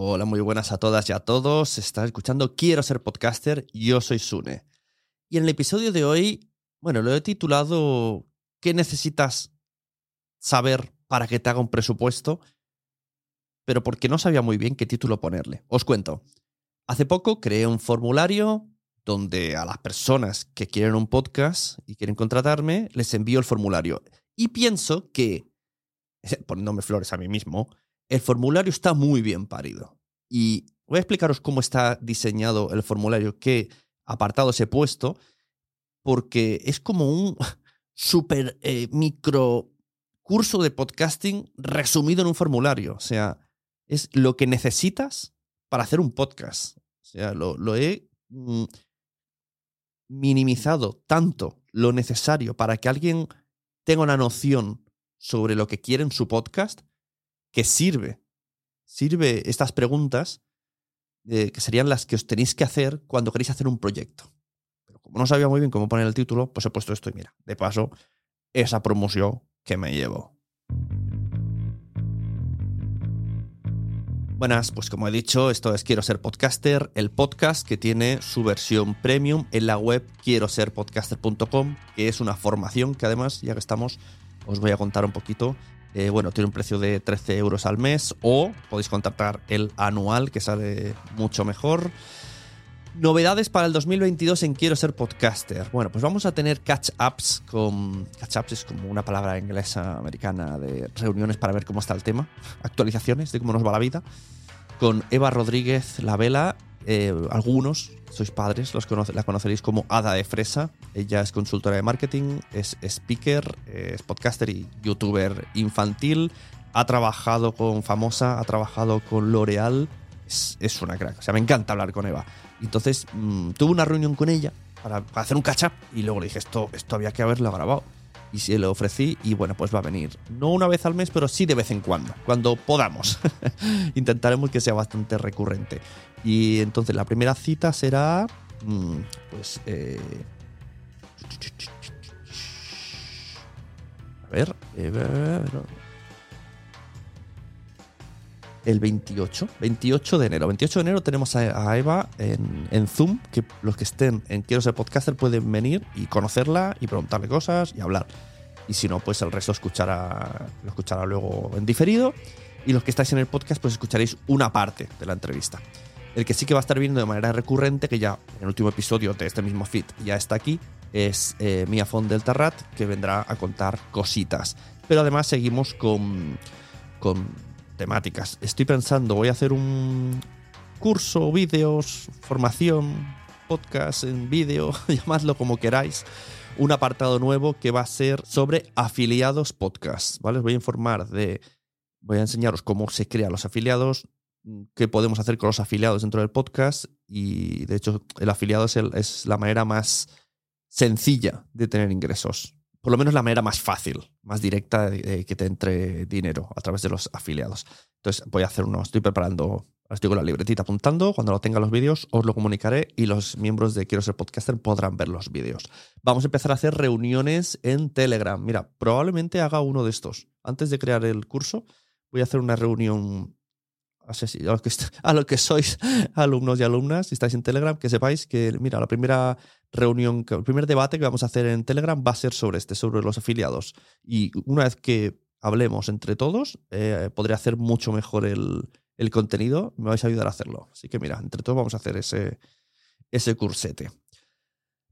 Hola, muy buenas a todas y a todos. Estás escuchando Quiero ser podcaster. Yo soy Sune. Y en el episodio de hoy, bueno, lo he titulado ¿Qué necesitas saber para que te haga un presupuesto? Pero porque no sabía muy bien qué título ponerle. Os cuento. Hace poco creé un formulario donde a las personas que quieren un podcast y quieren contratarme, les envío el formulario. Y pienso que, poniéndome flores a mí mismo, el formulario está muy bien parido. Y voy a explicaros cómo está diseñado el formulario, qué apartados he puesto, porque es como un super eh, micro curso de podcasting resumido en un formulario. O sea, es lo que necesitas para hacer un podcast. O sea, lo, he mm, minimizado tanto lo necesario para que alguien tenga una noción sobre lo que quiere en su podcast que sirve. Sirve estas preguntas eh, que serían las que os tenéis que hacer cuando queréis hacer un proyecto. Pero como no sabía muy bien cómo poner el título, pues he puesto esto y mira, de paso, esa promoción que me llevo. Buenas, pues como he dicho, esto es Quiero ser podcaster, el podcast que tiene su versión premium en la web quiero ser podcaster.com, que es una formación que además, ya que estamos, os voy a contar un poquito eh, bueno, tiene un precio de 13 euros al mes o podéis contactar el anual que sale mucho mejor. Novedades para el 2022 en Quiero ser podcaster. Bueno, pues vamos a tener catch-ups con... Catch-ups es como una palabra inglesa americana de reuniones para ver cómo está el tema. Actualizaciones de cómo nos va la vida. Con Eva Rodríguez La Vela. Eh, algunos sois padres, los la conoceréis como Ada de Fresa. Ella es consultora de marketing, es speaker, es podcaster y youtuber infantil. Ha trabajado con Famosa, ha trabajado con L'Oreal. Es, una crack. O sea, me encanta hablar con Eva. Entonces, mm, tuve una reunión con ella para, hacer un catch-up y luego le dije, esto, esto había que haberlo grabado. Y se lo ofrecí y bueno, pues va a venir. No una vez al mes, pero sí de vez en cuando, cuando podamos. Intentaremos que sea bastante recurrente. Y entonces la primera cita será, mm, pues, eh, a ver, eh, el 28, 28 de enero. 28 de enero tenemos a, Eva en, Zoom, que los que estén en Quiero ser podcaster pueden venir y conocerla y preguntarle cosas y hablar. Y si no, pues el resto escuchará, lo escuchará luego en diferido. Y los que estáis en el podcast, pues escucharéis una parte de la entrevista. El que sí que va a estar viendo de manera recurrente, que ya en el último episodio de este mismo feed ya está aquí, es eh, Mia del Terrat, que vendrá a contar cositas. Pero además seguimos con, con temáticas. Estoy pensando, voy a hacer un curso, vídeos, formación, podcast en vídeo, llamadlo como queráis. Un apartado nuevo que va a ser sobre afiliados podcast. ¿vale? Os voy a informar de. Voy a enseñaros cómo se crean los afiliados, qué podemos hacer con los afiliados dentro del podcast y de hecho el afiliado es, la manera más sencilla de tener ingresos. por lo menos la manera más fácil, más directa de, que te entre dinero a través de los afiliados. Entonces voy a hacer uno, estoy preparando, estoy con la libretita apuntando, cuando lo tenga los vídeos os lo comunicaré y los miembros de Quiero ser podcaster podrán ver los vídeos. Vamos a empezar a hacer reuniones en Telegram. Mira, probablemente haga uno de estos. Antes de crear el curso, voy a hacer una reunión a los, que, a que sois alumnos y alumnas, si estáis en Telegram, que sepáis que, mira, la primera reunión, el primer debate que vamos a hacer en Telegram va a ser sobre este, sobre los afiliados. Y una vez que hablemos entre todos, eh, podré hacer mucho mejor el, el, contenido. Me vais a ayudar a hacerlo. Así que, mira, entre todos vamos a hacer ese, ese cursete.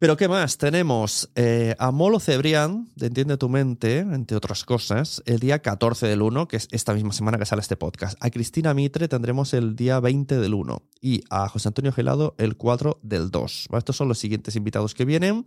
Pero ¿qué más? Tenemos eh, a Molo Cebrián, de Entiende tu Mente, entre otras cosas, el día 14 del 1, que es esta misma semana que sale este podcast. A Cristina Mitre tendremos el día 20 del 1 y a José Antonio Gelado el 4 del 2. Estos son los siguientes invitados que vienen,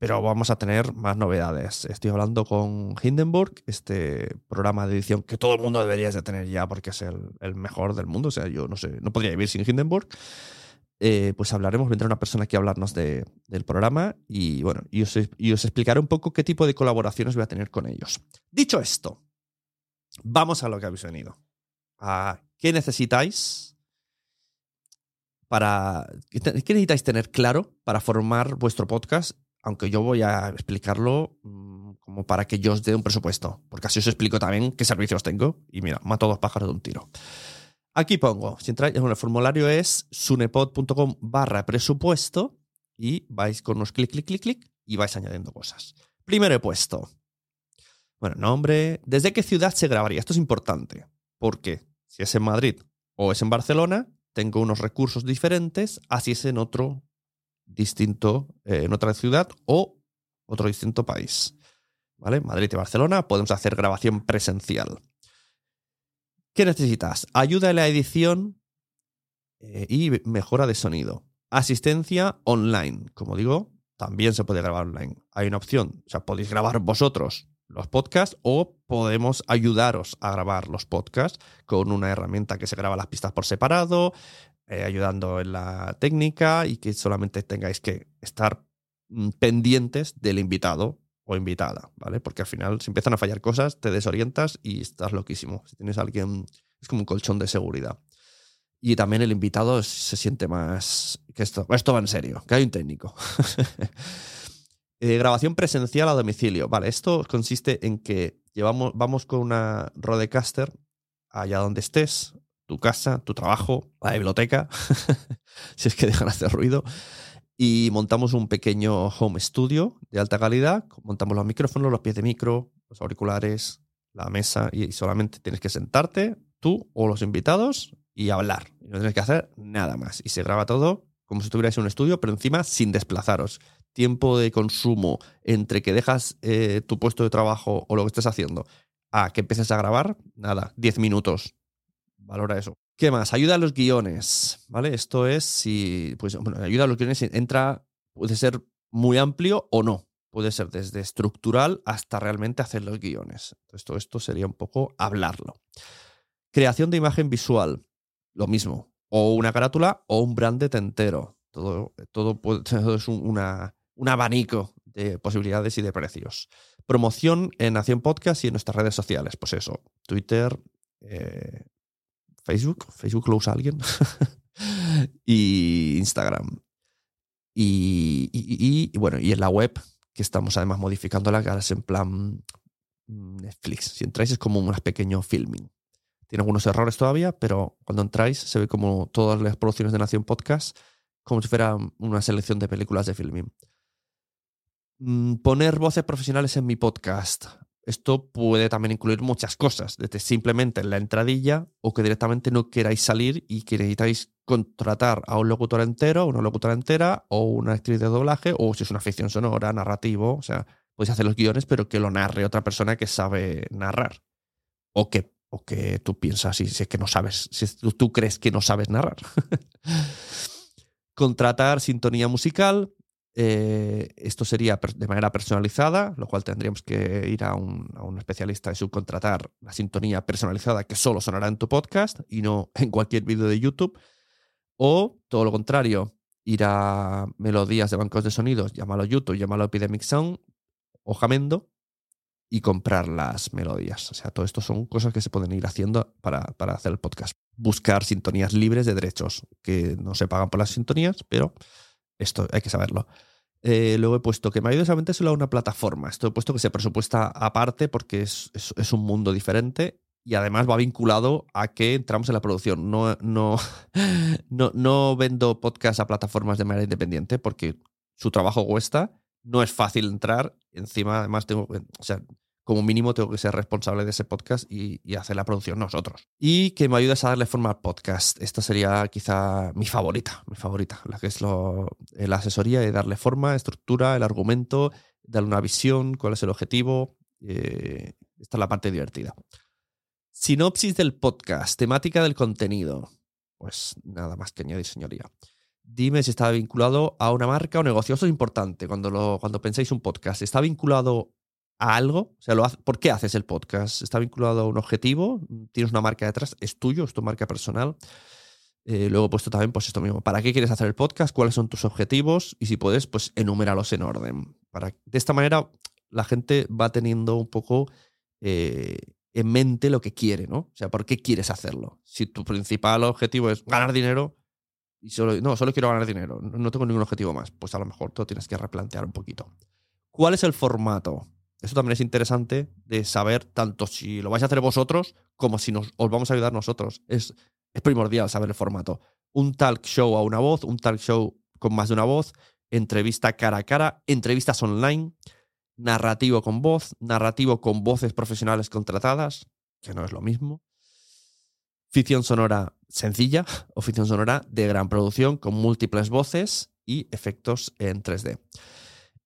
pero vamos a tener más novedades. Estoy hablando con Hindenburg, este programa de edición que todo el mundo debería de tener ya porque es el, el mejor del mundo. O sea, yo no sé, no podría vivir sin Hindenburg. Eh, pues hablaremos, vendrá una persona aquí a hablarnos del programa y bueno, y os, explicaré un poco qué tipo de colaboraciones voy a tener con ellos. Dicho esto, vamos a lo que habéis venido. ¿A ¿Qué necesitáis para... ¿Qué necesitáis tener claro para formar vuestro podcast? Aunque yo voy a explicarlo mm, como para que yo os dé un presupuesto, porque así os explico también qué servicios tengo y mira, mato dos pájaros de un tiro. Aquí pongo, si entráis, bueno, el formulario es sunepod.com barra presupuesto y vais con unos clic, clic, clic, clic y vais añadiendo cosas. Primero he puesto, bueno, nombre, ¿desde qué ciudad se grabaría? Esto es importante, porque si es en Madrid o es en Barcelona, tengo unos recursos diferentes, así es en otro distinto, eh, en otra ciudad o otro distinto país. ¿Vale? Madrid y Barcelona podemos hacer grabación presencial. ¿Qué necesitas? Ayuda en la edición eh, y mejora de sonido. Asistencia online. Como digo, también se puede grabar online. Hay una opción. O sea, podéis grabar vosotros los podcasts o podemos ayudaros a grabar los podcasts con una herramienta que se graba las pistas por separado, eh, ayudando en la técnica y que solamente tengáis que estar mm, pendientes del invitado o invitada, ¿vale? Porque al final, si empiezan a fallar cosas, te desorientas y estás loquísimo. Si tienes alguien, es como un colchón de seguridad. Y también el invitado se siente más. que esto, esto va en serio, que hay un técnico. Eh, grabación presencial a domicilio. Vale, esto consiste en que llevamos, vamos con una Rodecaster allá donde estés, tu casa, tu trabajo, la biblioteca, si es que dejan hacer ruido y montamos un pequeño home studio de alta calidad. Montamos los micrófonos, los pies de micro, los auriculares, la mesa y solamente tienes que sentarte tú o los invitados y hablar. No tienes que hacer nada más. Y se graba todo como si estuvierais en un estudio, pero encima sin desplazaros. Tiempo de consumo entre que dejas eh, tu puesto de trabajo o lo que estés haciendo a que empieces a grabar, nada, 10 minutos. Valora eso. ¿Qué más? Ayuda a los guiones, ¿vale? Esto es si, pues, bueno, ayuda a los guiones entra, puede ser muy amplio o no. Puede ser desde estructural hasta realmente hacer los guiones. Todo esto sería un poco hablarlo. Creación de imagen visual, lo mismo. O una carátula o un branded entero. Todo, todo, todo es un, una, un abanico de posibilidades y de precios. Promoción en Nación Podcast y en nuestras redes sociales. Pues eso, Twitter, eh, Facebook, Facebook lo usa alguien, y Instagram. Y, bueno, y en la web, que estamos además modificando la cara, es en plan mm, Netflix. Si entráis es como un pequeño filming. Tiene algunos errores todavía, pero cuando entráis se ve como todas las producciones de Nación Podcast, como si fuera una selección de películas de filming. Mm, poner voces profesionales en mi podcast. Esto puede también incluir muchas cosas, desde simplemente en la entradilla o que directamente no queráis salir y que necesitáis contratar a un locutor entero, una locutora entera o una actriz de doblaje o si es una ficción sonora, narrativo, o sea, podéis hacer los guiones pero que lo narre otra persona que sabe narrar o que, o que tú piensas si, si es que no sabes, si tú crees que no sabes narrar. contratar sintonía musical, eh, esto sería de manera personalizada, lo cual tendríamos que ir a un, especialista y subcontratar la sintonía personalizada que solo sonará en tu podcast y no en cualquier vídeo de YouTube. O todo lo contrario, ir a melodías de bancos de sonidos, llámalo YouTube, llámalo Epidemic Sound, o Jamendo y comprar las melodías. O sea, todo esto son cosas que se pueden ir haciendo para, para hacer el podcast. Buscar sintonías libres de derechos, que no se pagan por las sintonías, pero esto hay que saberlo. Eh, luego he puesto que me ayude solamente solo a una plataforma. Esto he puesto que se presupuesta aparte porque es, es, es, un mundo diferente y además va vinculado a que entramos en la producción. No, no, no, no vendo podcast a plataformas de manera independiente porque su trabajo cuesta, no es fácil entrar. Encima, además, tengo, o sea, como mínimo tengo que ser responsable de ese podcast y, hacer la producción nosotros. Y que me ayudes a darle forma al podcast. Esta sería quizá mi favorita, mi favorita, la que es lo, la asesoría y darle forma, estructura, el argumento, darle una visión, cuál es el objetivo. Eh, esta es la parte divertida. Sinopsis del podcast, temática del contenido. Pues nada más que añadir, señoría. Dime si está vinculado a una marca o negocio. Eso es importante cuando, lo, cuando pensáis un podcast. ¿Está vinculado a algo? O sea, lo hace, ¿por qué haces el podcast? ¿Está vinculado a un objetivo? ¿Tienes una marca detrás? ¿Es tuyo? ¿Es tu marca personal? Eh, luego puesto también, pues esto mismo. ¿Para qué quieres hacer el podcast? ¿Cuáles son tus objetivos? Y si puedes, pues enuméralos en orden. Para, de esta manera, la gente va teniendo un poco eh, en mente lo que quiere, ¿no? O sea, ¿por qué quieres hacerlo? Si tu principal objetivo es ganar dinero, y solo, no, solo quiero ganar dinero, no tengo ningún objetivo más, pues a lo mejor tú tienes que replantear un poquito. ¿Cuál es el formato? Eso también es interesante de saber tanto si lo vais a hacer vosotros como si nos, os vamos a ayudar nosotros. Es, es primordial saber el formato. Un talk show a una voz, un talk show con más de una voz, entrevista cara a cara, entrevistas online, narrativo con voz, narrativo con voces profesionales contratadas, que no es lo mismo. Ficción sonora sencilla o ficción sonora de gran producción con múltiples voces y efectos en 3D.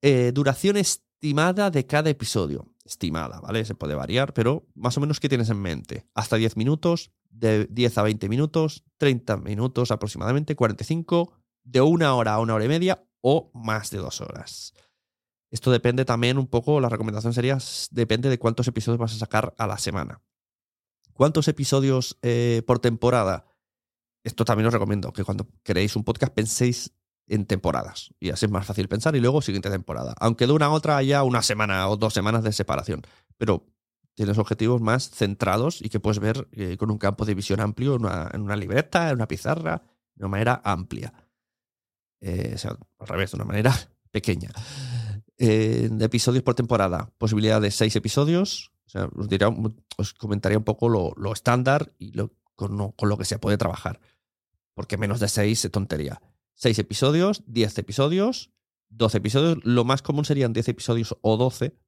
Eh, duración estimada de cada episodio. Estimada, ¿vale? Se puede variar, pero más o menos ¿qué tienes en mente? Hasta 10 minutos, de 10 a 20 minutos, 30 minutos aproximadamente, 45, de una hora a una hora y media o más de dos horas. Esto depende también un poco, la recomendación sería, depende de cuántos episodios vas a sacar a la semana. ¿Cuántos episodios eh, por temporada? Esto también os recomiendo, que cuando creéis un podcast penséis en temporadas. Y así es más fácil pensar. Y luego siguiente temporada. Aunque de una a otra haya una semana o dos semanas de separación. Pero tienes objetivos más centrados y que puedes ver eh, con un campo de visión amplio en una, libreta, en una pizarra, de una manera amplia. Eh, o sea, al revés, de una manera pequeña. Eh, episodios por temporada. Posibilidad de seis episodios, o sea, os comentaría un poco lo, lo estándar y lo, con, con, lo que se puede trabajar. Porque menos de seis es tontería. Seis episodios, diez episodios, doce episodios. Lo más común serían diez episodios o doce.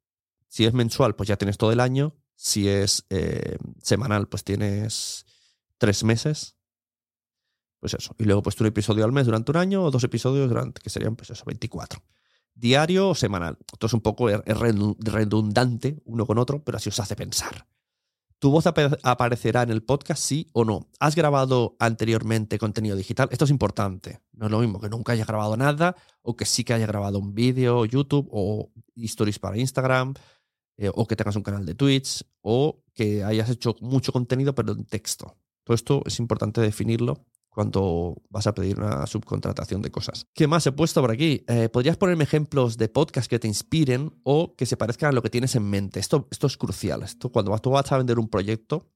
Si es mensual, pues ya tienes todo el año. Si es eh, semanal, pues tienes tres meses. Pues eso. Y luego, pues un episodio al mes durante un año o dos episodios durante, que serían, pues eso, 24 diario o semanal. Esto es un poco er, redundante uno con otro, pero así os hace pensar. ¿Tu voz aparecerá en el podcast, sí o no? ¿Has grabado anteriormente contenido digital? Esto es importante. No es lo mismo que nunca haya grabado nada o que sí que haya grabado un vídeo, YouTube o stories para Instagram eh, o que tengas un canal de Twitch o que hayas hecho mucho contenido pero en texto. Todo esto es importante definirlo cuando vas a pedir una subcontratación de cosas. ¿Qué más he puesto por aquí? Eh, ¿Podrías ponerme ejemplos de podcasts que te inspiren o que se parezcan a lo que tienes en mente? Esto, esto es crucial. Esto, cuando tú vas a vender un proyecto,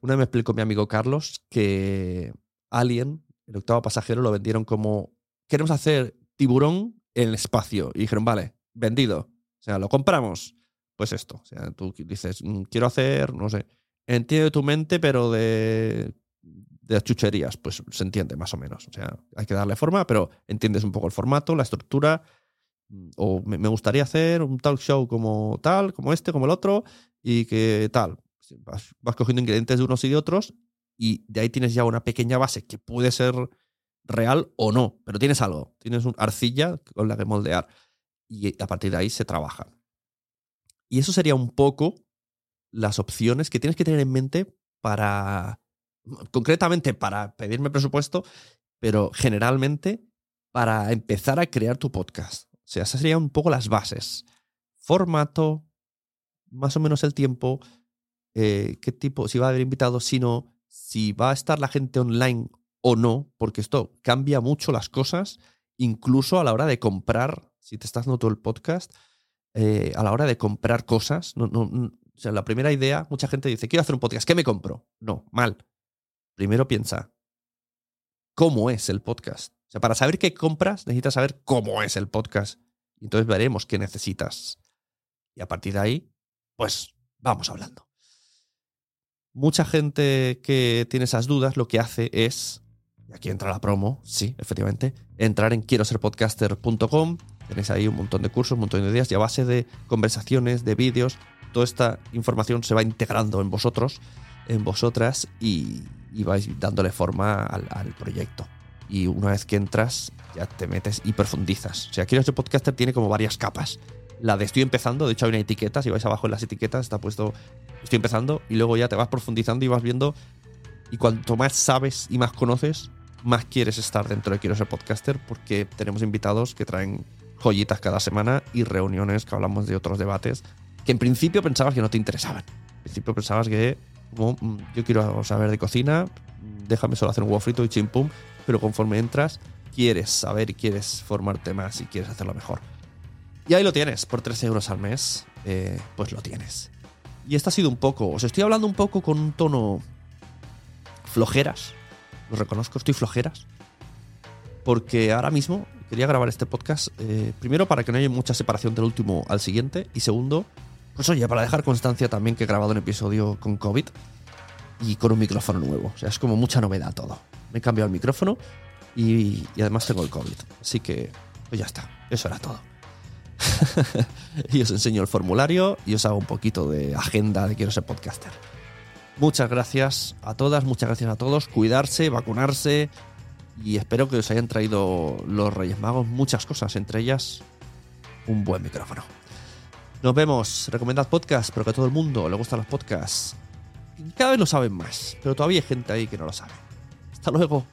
una vez me explicó mi amigo Carlos que Alien, el octavo pasajero, lo vendieron como queremos hacer tiburón en el espacio. Y dijeron, vale, vendido. O sea, lo compramos. Pues esto. O sea, tú dices, mm, quiero hacer, no sé, entiende tu mente, pero de de las chucherías, pues se entiende más o menos. O sea, hay que darle forma, pero entiendes un poco el formato, la estructura. Mm, o me gustaría hacer un talk show como tal, como este, como el otro, y que tal. Vas, cogiendo ingredientes de unos y de otros, y de ahí tienes ya una pequeña base que puede ser real o no, pero tienes algo, tienes una arcilla con la que moldear. Y a partir de ahí se trabaja. Y eso sería un poco las opciones que tienes que tener en mente para concretamente para pedirme presupuesto, pero generalmente para empezar a crear tu podcast. O sea, esas serían un poco las bases. Formato, más o menos el tiempo, eh, qué tipo, si va a haber invitados, si no, si va a estar la gente online o no, porque esto cambia mucho las cosas, incluso a la hora de comprar, si te estás dando todo el podcast, eh, a la hora de comprar cosas. O sea, la primera idea, mucha gente dice, quiero hacer un podcast, ¿qué me compro? No, mal. Primero piensa, ¿cómo es el podcast? O sea, para saber qué compras, necesitas saber cómo es el podcast. Entonces veremos qué necesitas. Y a partir de ahí, pues vamos hablando. Mucha gente que tiene esas dudas lo que hace es, y aquí entra la promo, sí, efectivamente, entrar en quiero ser podcaster.com. Tenéis ahí un montón de cursos, un montón de ideas y a base de conversaciones, de vídeos, toda esta información se va integrando en vosotros, en vosotras y, y vais dándole forma al, al proyecto. Y una vez que entras, ya te metes y profundizas. O sea, quiero ser podcaster tiene como varias capas. La de estoy empezando, de hecho hay una etiqueta, si vais abajo en las etiquetas está puesto estoy empezando y luego ya te vas profundizando y vas viendo y cuanto más sabes y más conoces, más quieres estar dentro de Quiero ser podcaster porque tenemos invitados que traen joyitas cada semana y reuniones que hablamos de otros debates que en principio pensabas que no te interesaban. En principio pensabas que como, mm, yo quiero saber de cocina, déjame solo hacer un huevo frito y chimpum, pero conforme entras quieres saber y quieres formarte más y quieres hacerlo mejor. Y ahí lo tienes, por 13 euros al mes, eh, pues lo tienes. Y esto ha sido un poco, os estoy hablando un poco con un tono flojeras, lo reconozco, estoy flojeras, porque ahora mismo quería grabar este podcast, eh, primero para que no haya mucha separación del último al siguiente, y segundo, pues oye, para dejar constancia también que he grabado un episodio con COVID y con un micrófono nuevo, o sea, es como mucha novedad todo. Me he cambiado el micrófono y, además tengo el COVID, así que pues ya está, eso era todo. y os enseño el formulario y os hago un poquito de agenda de quiero ser podcaster. Muchas gracias a todas, muchas gracias a todos. Cuidarse, vacunarse y espero que os hayan traído los Reyes Magos muchas cosas, entre ellas un buen micrófono. Nos vemos, recomendad podcast, pero que a todo el mundo le gustan los podcasts. Cada vez lo saben más, pero todavía hay gente ahí que no lo sabe. Hasta luego.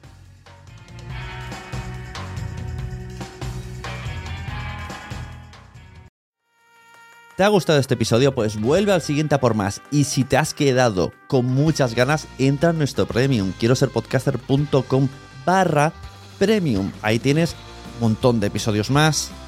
¿Te ha gustado este episodio? Pues vuelve al siguiente a por más. Y si te has quedado con muchas ganas, entra en nuestro premium. Quiero ser podcaster.com barra premium. Ahí tienes un montón de episodios más,